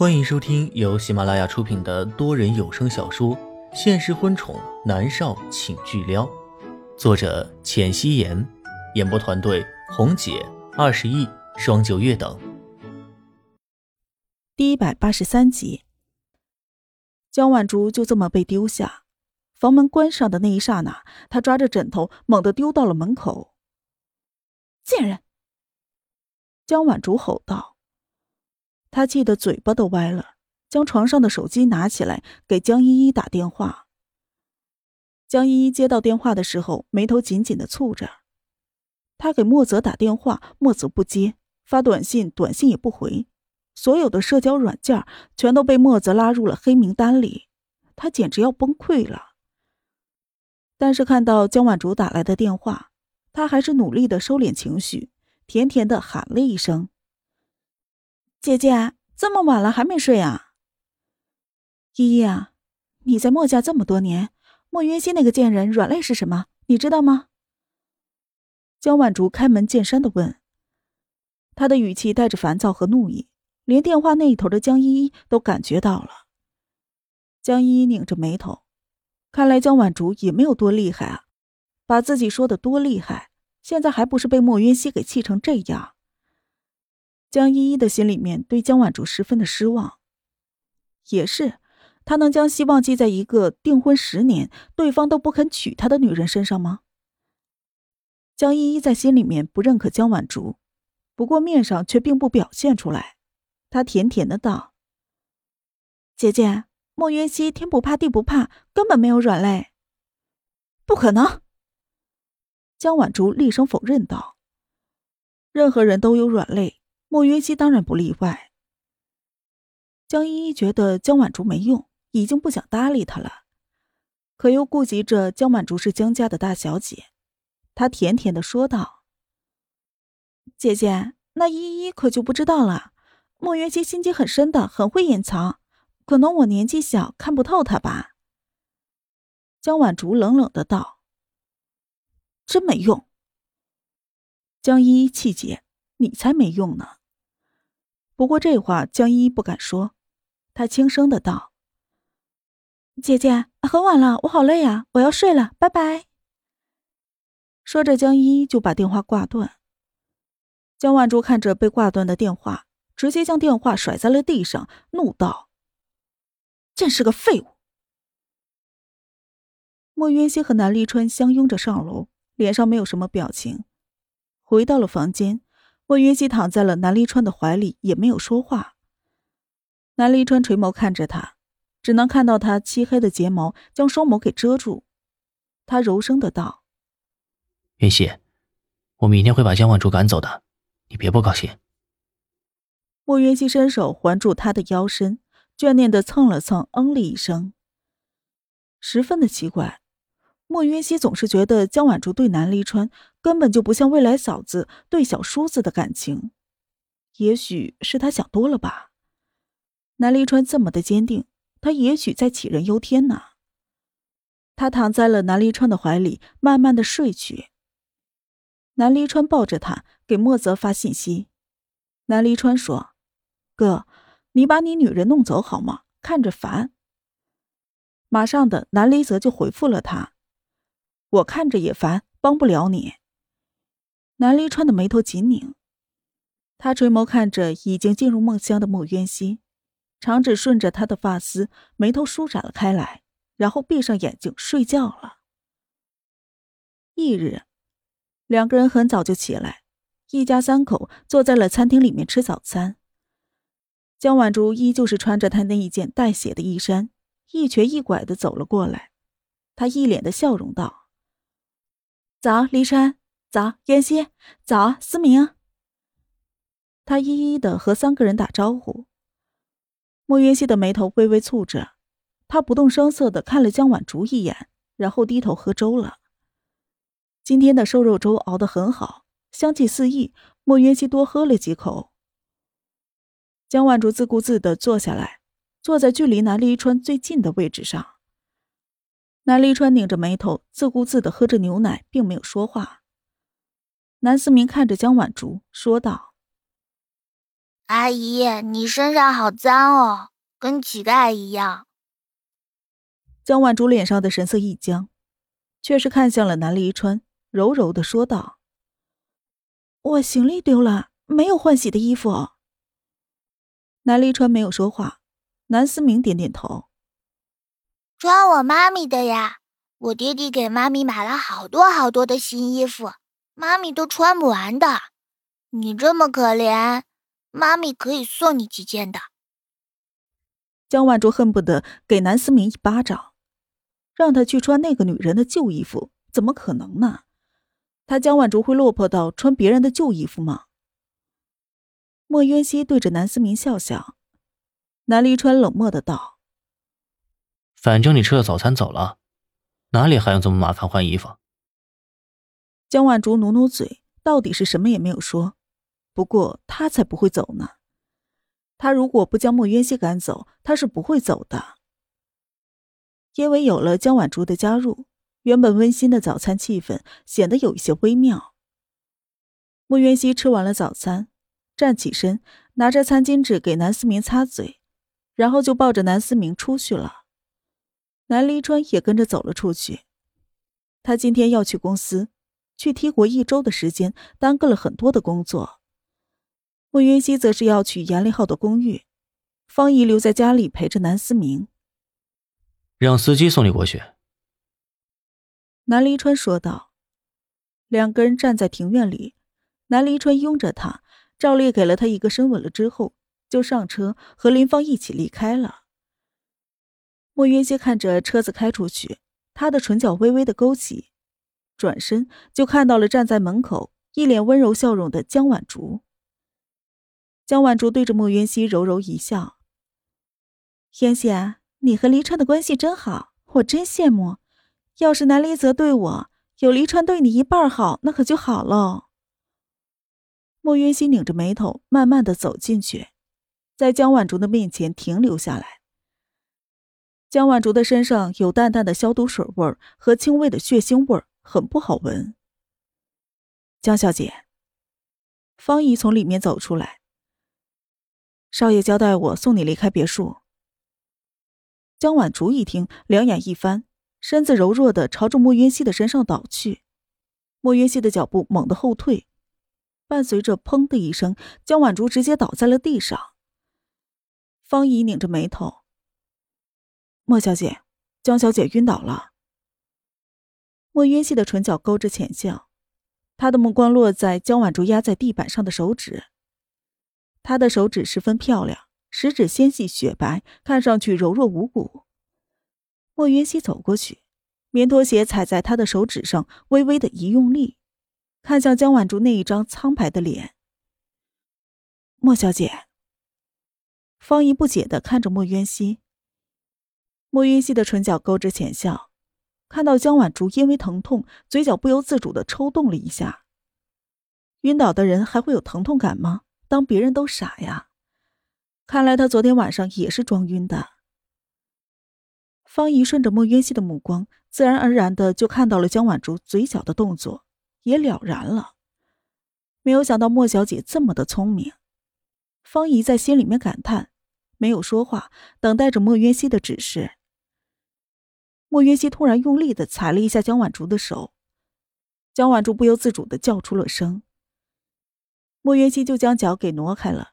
欢迎收听由喜马拉雅出品的多人有声小说《现实婚宠男少请巨撩》，作者：浅汐颜，演播团队：红姐、二十亿、双九月等。第一百八十三集，江晚竹就这么被丢下。房门关上的那一刹那，他抓着枕头，猛地丢到了门口。贱人！江晚竹吼道。他气得嘴巴都歪了，将床上的手机拿起来给江依依打电话。江依依接到电话的时候，眉头紧紧的蹙着。他给莫泽打电话，莫泽不接；发短信，短信也不回。所有的社交软件全都被莫泽拉入了黑名单里，他简直要崩溃了。但是看到江晚竹打来的电话，他还是努力的收敛情绪，甜甜的喊了一声。姐姐，这么晚了还没睡啊？依依啊，你在墨家这么多年，莫云溪那个贱人软肋是什么？你知道吗？江晚竹开门见山的问，他的语气带着烦躁和怒意，连电话那一头的江依依都感觉到了。江依依拧着眉头，看来江晚竹也没有多厉害啊，把自己说的多厉害，现在还不是被莫云溪给气成这样？江依依的心里面对江晚竹十分的失望。也是，他能将希望寄在一个订婚十年、对方都不肯娶她的女人身上吗？江依依在心里面不认可江晚竹，不过面上却并不表现出来。她甜甜的道：“姐姐，莫云熙天不怕地不怕，根本没有软肋。”不可能！江晚竹厉声否认道：“任何人都有软肋。”莫云熙当然不例外。江依依觉得江晚竹没用，已经不想搭理他了，可又顾及着江晚竹是江家的大小姐，她甜甜的说道：“姐姐，那依依可就不知道了。莫云熙心机很深的，很会隐藏，可能我年纪小，看不透他吧。”江晚竹冷冷的道：“真没用。”江依依气结：“你才没用呢！”不过这话江依依不敢说，她轻声的道：“姐姐，很晚了，我好累啊，我要睡了，拜拜。”说着，江依依就把电话挂断。江万珠看着被挂断的电话，直接将电话甩在了地上，怒道：“真是个废物！”莫云熙和南立川相拥着上楼，脸上没有什么表情，回到了房间。莫云熙躺在了南离川的怀里，也没有说话。南离川垂眸看着他，只能看到他漆黑的睫毛将双眸给遮住。他柔声的道：“云溪，我明天会把江晚竹赶走的，你别不高兴。”莫云熙伸手环住他的腰身，眷恋的蹭了蹭，嗯了一声，十分的奇怪。莫云熙总是觉得江晚竹对南离川根本就不像未来嫂子对小叔子的感情，也许是他想多了吧。南离川这么的坚定，他也许在杞人忧天呢。他躺在了南离川的怀里，慢慢的睡去。南离川抱着他给莫泽发信息。南离川说：“哥，你把你女人弄走好吗？看着烦。”马上的南离泽就回复了他。我看着也烦，帮不了你。南离川的眉头紧拧，他垂眸看着已经进入梦乡的莫渊熙，长指顺着他的发丝，眉头舒展了开来，然后闭上眼睛睡觉了。翌日，两个人很早就起来，一家三口坐在了餐厅里面吃早餐。江晚竹依旧是穿着她那一件带血的衣衫，一瘸一拐的走了过来，她一脸的笑容道。早，黎川。早，燕西。早，思明。他一一的和三个人打招呼。莫云熙的眉头微微蹙着，他不动声色的看了江晚竹一眼，然后低头喝粥了。今天的瘦肉粥熬得很好，香气四溢。莫云熙多喝了几口。江晚竹自顾自的坐下来，坐在距离南离川最近的位置上。南离川拧着眉头，自顾自的喝着牛奶，并没有说话。南思明看着江晚竹，说道：“阿姨，你身上好脏哦，跟乞丐一样。江晚竹脸上的神色一僵，却是看向了南离川，柔柔的说道：“我行李丢了，没有换洗的衣服。”南离川没有说话，南思明点点头：“穿我妈咪的呀，我爹地给妈咪买了好多好多的新衣服，妈咪都穿不完的。你这么可怜。”妈咪可以送你几件的。江晚竹恨不得给南思明一巴掌，让他去穿那个女人的旧衣服，怎么可能呢？他江晚竹会落魄到穿别人的旧衣服吗？莫渊熙对着南思明笑笑，南离川冷漠的道：“反正你吃了早餐走了，哪里还用这么麻烦换衣服？”江晚竹努努嘴，到底是什么也没有说。不过他才不会走呢。他如果不将莫渊熙赶走，他是不会走的。因为有了江晚竹的加入，原本温馨的早餐气氛显得有一些微妙。莫渊熙吃完了早餐，站起身，拿着餐巾纸给南思明擦嘴，然后就抱着南思明出去了。南离川也跟着走了出去。他今天要去公司，去踢国一周的时间，耽搁了很多的工作。莫云熙则是要去严立浩的公寓，方怡留在家里陪着南思明。让司机送你过去。南离川说道。两个人站在庭院里，南离川拥着他，赵烈给了他一个深吻了之后，就上车和林芳一起离开了。莫云熙看着车子开出去，他的唇角微微的勾起，转身就看到了站在门口一脸温柔笑容的江晚竹。江晚竹对着莫云熙柔柔一笑：“渊熙，你和黎川的关系真好，我真羡慕。要是南离泽对我有黎川对你一半好，那可就好了。”莫云熙拧着眉头，慢慢的走进去，在江晚竹的面前停留下来。江晚竹的身上有淡淡的消毒水味儿和轻微的血腥味儿，很不好闻。江小姐，方怡从里面走出来。少爷交代我送你离开别墅。江晚竹一听，两眼一翻，身子柔弱的朝着莫云熙的身上倒去。莫云熙的脚步猛地后退，伴随着“砰”的一声，江晚竹直接倒在了地上。方怡拧着眉头：“莫小姐，江小姐晕倒了。”莫云熙的唇角勾着浅笑，他的目光落在江晚竹压在地板上的手指。她的手指十分漂亮，食指纤细雪白，看上去柔弱无骨。莫云熙走过去，棉拖鞋踩在她的手指上，微微的一用力，看向江晚竹那一张苍白的脸。莫小姐，方怡不解的看着莫渊熙。莫云熙的唇角勾着浅笑，看到江晚竹因为疼痛，嘴角不由自主的抽动了一下。晕倒的人还会有疼痛感吗？当别人都傻呀！看来他昨天晚上也是装晕的。方怡顺着莫渊熙的目光，自然而然的就看到了江晚竹嘴角的动作，也了然了。没有想到莫小姐这么的聪明。方怡在心里面感叹，没有说话，等待着莫渊熙的指示。莫渊熙突然用力的踩了一下江晚竹的手，江晚竹不由自主的叫出了声。莫云熙就将脚给挪开了，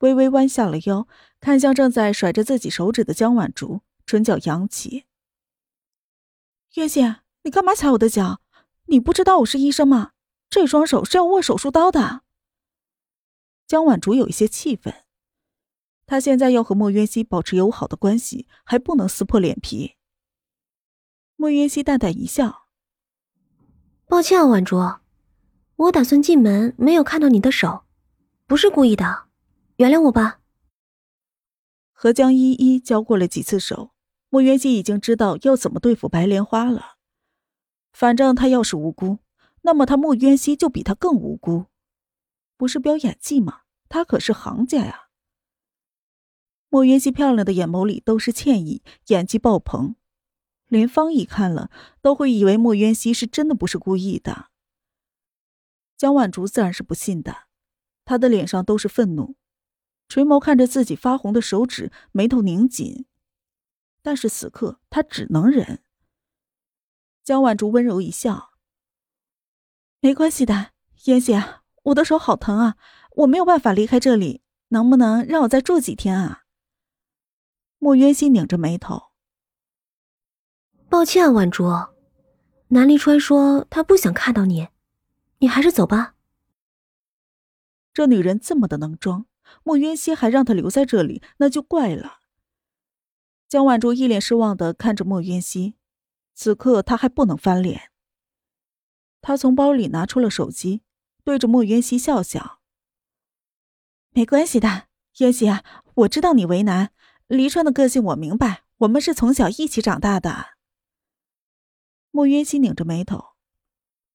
微微弯下了腰，看向正在甩着自己手指的江晚竹，唇角扬起。渊熙，你干嘛踩我的脚？你不知道我是医生吗？这双手是要握手术刀的。江晚竹有一些气愤，他现在要和莫渊熙保持友好的关系，还不能撕破脸皮。莫云熙淡淡一笑：“抱歉啊，婉竹。”我打算进门，没有看到你的手，不是故意的，原谅我吧。和江依依交过了几次手，莫云熙已经知道要怎么对付白莲花了。反正他要是无辜，那么他莫渊熙就比他更无辜。不是飙演技吗？他可是行家呀。莫渊熙漂亮的眼眸里都是歉意，演技爆棚，连方毅看了都会以为莫渊熙是真的不是故意的。江晚竹自然是不信的，他的脸上都是愤怒。垂眸看着自己发红的手指，眉头拧紧。但是此刻他只能忍。江晚竹温柔一笑：“没关系的，妍希，我的手好疼啊，我没有办法离开这里，能不能让我再住几天啊？”莫渊熙拧着眉头：“抱歉啊，晚竹，南离川说他不想看到你，你还是走吧。”这女人这么的能装，莫渊熙还让她留在这里，那就怪了。江晚竹一脸失望的看着莫渊熙。此刻他还不能翻脸。他从包里拿出了手机，对着莫渊熙笑笑：“没关系的，渊熙啊，我知道你为难。黎川的个性我明白，我们是从小一起长大的。”莫渊熙拧着眉头，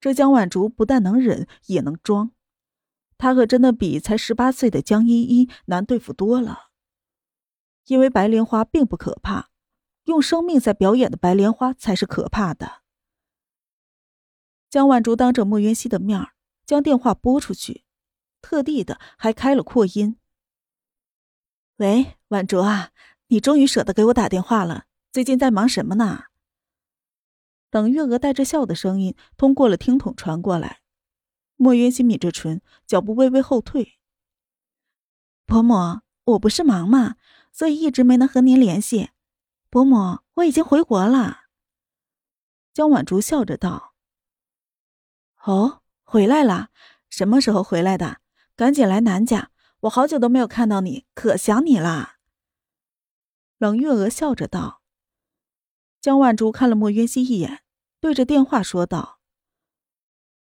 这江晚竹不但能忍，也能装。他可真的比才十八岁的江依依难对付多了。因为白莲花并不可怕。用生命在表演的白莲花才是可怕的。江晚竹当着莫云熙的面儿将电话拨出去，特地的还开了扩音。喂，晚竹啊，你终于舍得给我打电话了。最近在忙什么呢？等月娥带着笑的声音通过了听筒传过来，莫云熙抿着唇，脚步微微后退。伯母，我不是忙嘛，所以一直没能和您联系。伯母，我已经回国了。江婉竹笑着道：“哦，回来了？什么时候回来的？赶紧来南家，我好久都没有看到你，可想你了。”冷月娥笑着道。江晚竹看了莫渊熙一眼，对着电话说道：“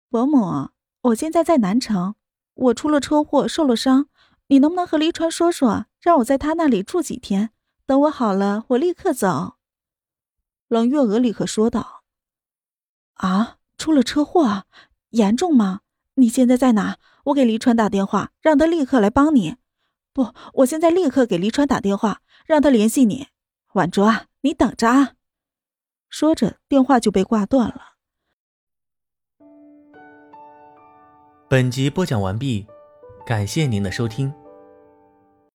伯母，我现在在南城，我出了车祸，受了伤，你能不能和黎川说说，让我在他那里住几天？”等我好了，我立刻走。冷月娥立刻说道：“啊，出了车祸，严重吗？你现在在哪？我给黎川打电话，让他立刻来帮你。不，我现在立刻给黎川打电话，让他联系你。婉卓啊，你等着啊！”说着，电话就被挂断了。本集播讲完毕，感谢您的收听。